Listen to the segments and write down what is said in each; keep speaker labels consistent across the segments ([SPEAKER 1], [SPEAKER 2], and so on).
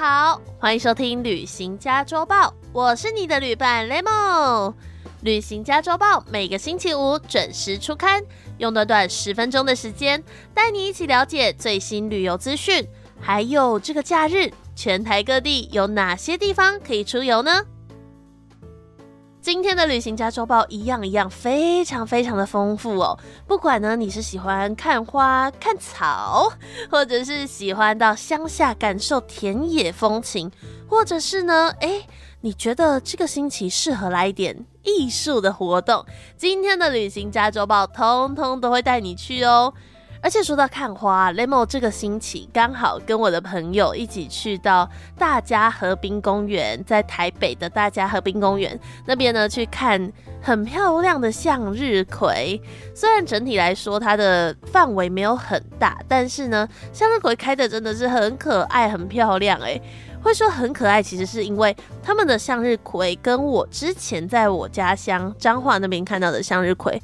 [SPEAKER 1] 好，欢迎收听《旅行加周报》，我是你的旅伴 Lemon。《旅行加周报》每个星期五准时出刊，用短短十分钟的时间，带你一起了解最新旅游资讯，还有这个假日全台各地有哪些地方可以出游呢？今天的旅行家周报一样一样非常非常的丰富哦。不管呢你是喜欢看花看草，或者是喜欢到乡下感受田野风情，或者是呢，哎，你觉得这个星期适合来一点艺术的活动，今天的旅行家周报通通都会带你去哦。而且说到看花，Lemo 这个星期刚好跟我的朋友一起去到大家河滨公园，在台北的大家河滨公园那边呢，去看很漂亮的向日葵。虽然整体来说它的范围没有很大，但是呢，向日葵开的真的是很可爱、很漂亮。诶，会说很可爱，其实是因为他们的向日葵跟我之前在我家乡彰化那边看到的向日葵。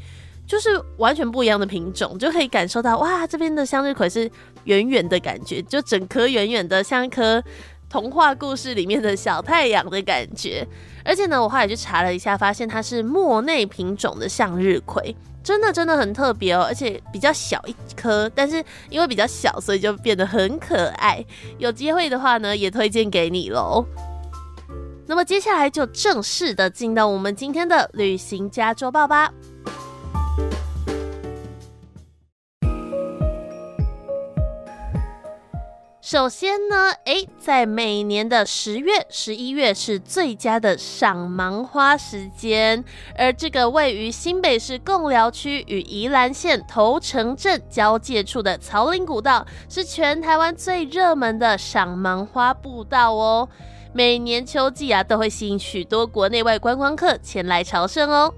[SPEAKER 1] 就是完全不一样的品种，就可以感受到哇，这边的向日葵是圆圆的感觉，就整颗圆圆的，像一颗童话故事里面的小太阳的感觉。而且呢，我后来去查了一下，发现它是莫内品种的向日葵，真的真的很特别哦，而且比较小一颗，但是因为比较小，所以就变得很可爱。有机会的话呢，也推荐给你喽。那么接下来就正式的进到我们今天的旅行家周报吧。首先呢，诶，在每年的十月、十一月是最佳的赏芒花时间，而这个位于新北市贡寮区与宜兰县头城镇交界处的草岭古道，是全台湾最热门的赏芒花步道哦。每年秋季啊，都会吸引许多国内外观光客前来朝圣哦。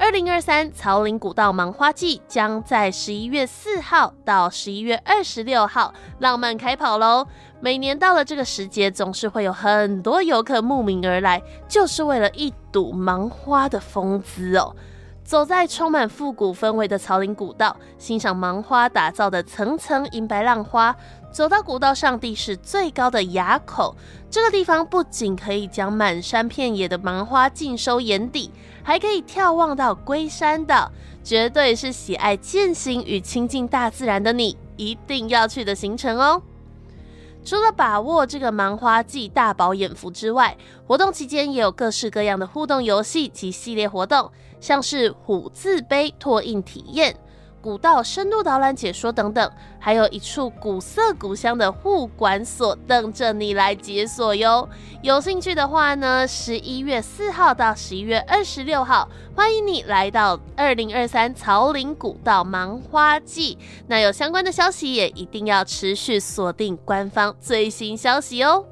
[SPEAKER 1] 二零二三草岭古道芒花季将在十一月四号到十一月二十六号浪漫开跑喽！每年到了这个时节，总是会有很多游客慕名而来，就是为了一睹芒花的风姿哦。走在充满复古氛围的草岭古道，欣赏芒花打造的层层银白浪花。走到古道上地势最高的垭口，这个地方不仅可以将满山遍野的芒花尽收眼底，还可以眺望到龟山的，绝对是喜爱践行与亲近大自然的你一定要去的行程哦。除了把握这个芒花季大饱眼福之外，活动期间也有各式各样的互动游戏及系列活动，像是虎字碑拓印体验。古道深度导览解说等等，还有一处古色古香的护管所等着你来解锁哟。有兴趣的话呢，十一月四号到十一月二十六号，欢迎你来到二零二三草岭古道芒花季。那有相关的消息，也一定要持续锁定官方最新消息哦。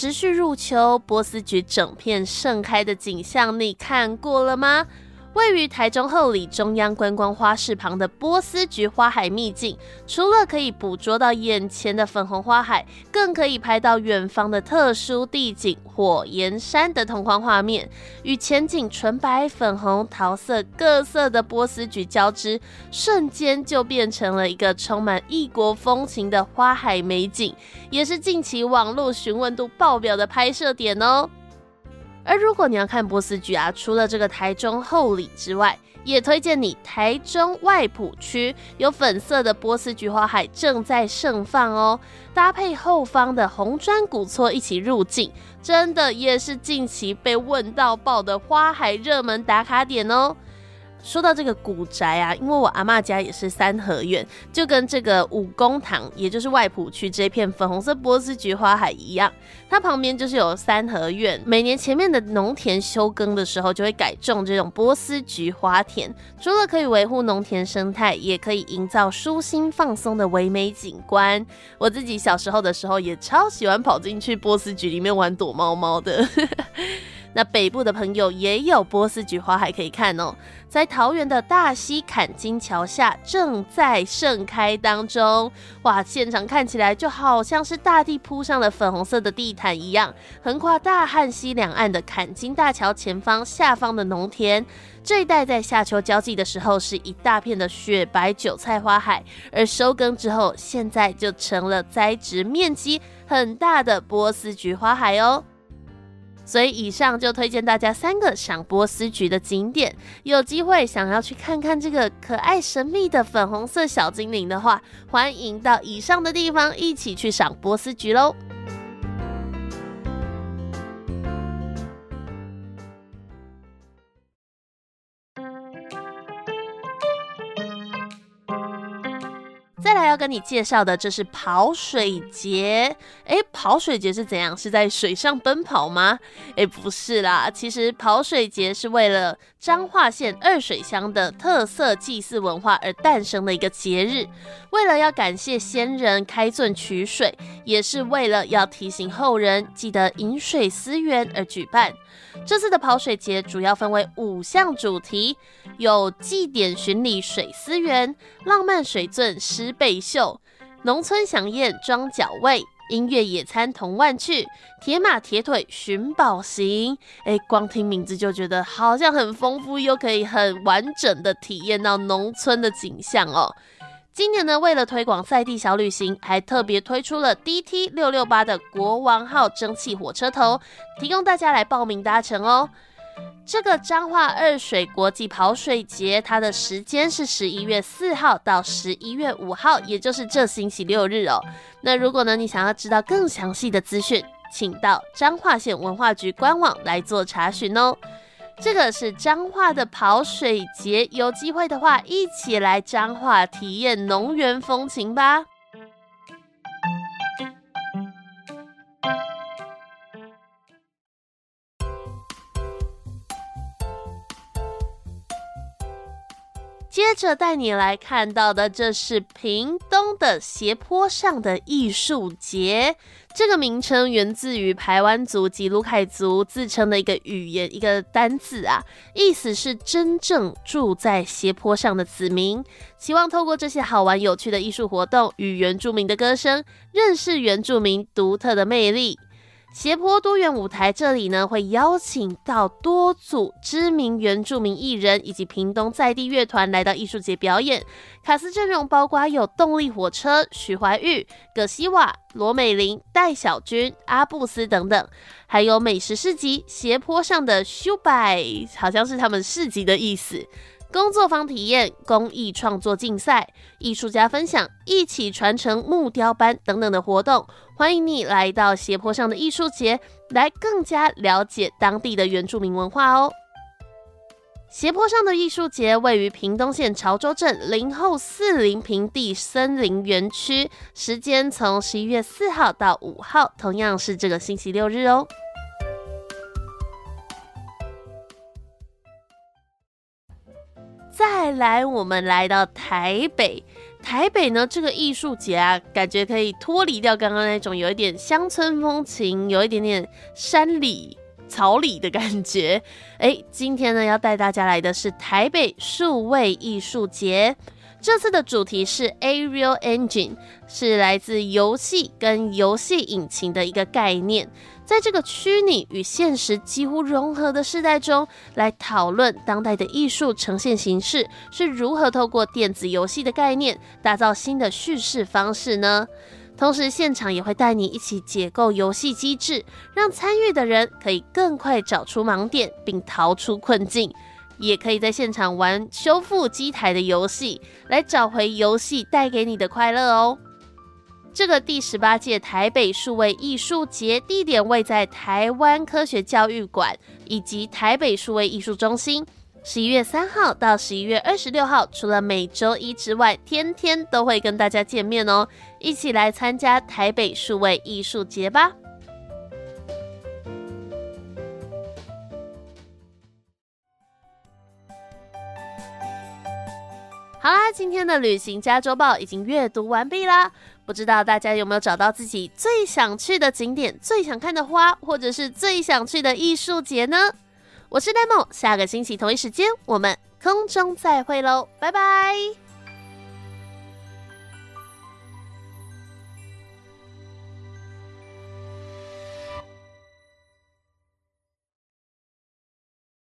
[SPEAKER 1] 持续入球，波斯菊整片盛开的景象，你看过了吗？位于台中后里中央观光花市旁的波斯菊花海秘境，除了可以捕捉到眼前的粉红花海，更可以拍到远方的特殊地景火焰山的同框画面，与前景纯白、粉红、桃色各色的波斯菊交织，瞬间就变成了一个充满异国风情的花海美景，也是近期网络询问度爆表的拍摄点哦。而如果你要看波斯菊啊，除了这个台中后里之外，也推荐你台中外埔区有粉色的波斯菊花海正在盛放哦，搭配后方的红砖古厝一起入境，真的也是近期被问到爆的花海热门打卡点哦。说到这个古宅啊，因为我阿妈家也是三合院，就跟这个五公堂，也就是外埔区这片粉红色波斯菊花海一样，它旁边就是有三合院。每年前面的农田休耕的时候，就会改种这种波斯菊花田，除了可以维护农田生态，也可以营造舒心放松的唯美景观。我自己小时候的时候，也超喜欢跑进去波斯菊里面玩躲猫猫的。那北部的朋友也有波斯菊花海可以看哦，在桃园的大溪坎金桥下正在盛开当中。哇，现场看起来就好像是大地铺上了粉红色的地毯一样，横跨大汉溪两岸的坎金大桥前方下方的农田。这一带在夏秋交际的时候是一大片的雪白韭菜花海，而收耕之后，现在就成了栽植面积很大的波斯菊花海哦。所以以上就推荐大家三个赏波斯菊的景点，有机会想要去看看这个可爱神秘的粉红色小精灵的话，欢迎到以上的地方一起去赏波斯菊喽。来要跟你介绍的，这是跑水节。诶，跑水节是怎样？是在水上奔跑吗？诶，不是啦，其实跑水节是为了彰化县二水乡的特色祭祀文化而诞生的一个节日。为了要感谢先人开圳取水，也是为了要提醒后人记得饮水思源而举办。这次的跑水节主要分为五项主题，有祭典巡礼水思源、浪漫水圳诗背秀、农村响宴装脚味、音乐野餐同万趣、铁马铁腿寻宝行。哎，光听名字就觉得好像很丰富，又可以很完整的体验到农村的景象哦。今年呢，为了推广赛地小旅行，还特别推出了 DT 六六八的国王号蒸汽火车头，提供大家来报名搭乘哦。这个彰化二水国际跑水节，它的时间是十一月四号到十一月五号，也就是这星期六日哦。那如果呢，你想要知道更详细的资讯，请到彰化县文化局官网来做查询哦。这个是彰化的跑水节，有机会的话，一起来彰化体验农园风情吧。着带你来看到的，这是屏东的斜坡上的艺术节。这个名称源自于排湾族及卢凯族自称的一个语言，一个单字啊，意思是真正住在斜坡上的子民。希望透过这些好玩有趣的艺术活动，与原住民的歌声，认识原住民独特的魅力。斜坡多元舞台这里呢，会邀请到多组知名原住民艺人以及屏东在地乐团来到艺术节表演。卡斯阵容包括有动力火车、许怀玉、葛西瓦、罗美玲、戴小军、阿布斯等等，还有美食市集斜坡上的修百，好像是他们市集的意思。工作坊体验、公益创作竞赛、艺术家分享、一起传承木雕班等等的活动，欢迎你来到斜坡上的艺术节，来更加了解当地的原住民文化哦。斜坡上的艺术节位于屏东县潮州镇林后四林平地森林园区，时间从十一月四号到五号，同样是这个星期六日哦。再来，我们来到台北。台北呢，这个艺术节啊，感觉可以脱离掉刚刚那种有一点乡村风情，有一点点山里草里的感觉。哎，今天呢，要带大家来的是台北数位艺术节。这次的主题是 Aerial Engine，是来自游戏跟游戏引擎的一个概念。在这个虚拟与现实几乎融合的时代中，来讨论当代的艺术呈现形式是如何透过电子游戏的概念，打造新的叙事方式呢？同时，现场也会带你一起解构游戏机制，让参与的人可以更快找出盲点，并逃出困境。也可以在现场玩修复机台的游戏，来找回游戏带给你的快乐哦。这个第十八届台北数位艺术节地点位在台湾科学教育馆以及台北数位艺术中心。十一月三号到十一月二十六号，除了每周一之外，天天都会跟大家见面哦。一起来参加台北数位艺术节吧！今天的旅行加州报已经阅读完毕啦。不知道大家有没有找到自己最想去的景点、最想看的花，或者是最想去的艺术节呢？我是 Lemon，下个星期同一时间我们空中再会喽，拜拜。